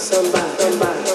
somebody, somebody.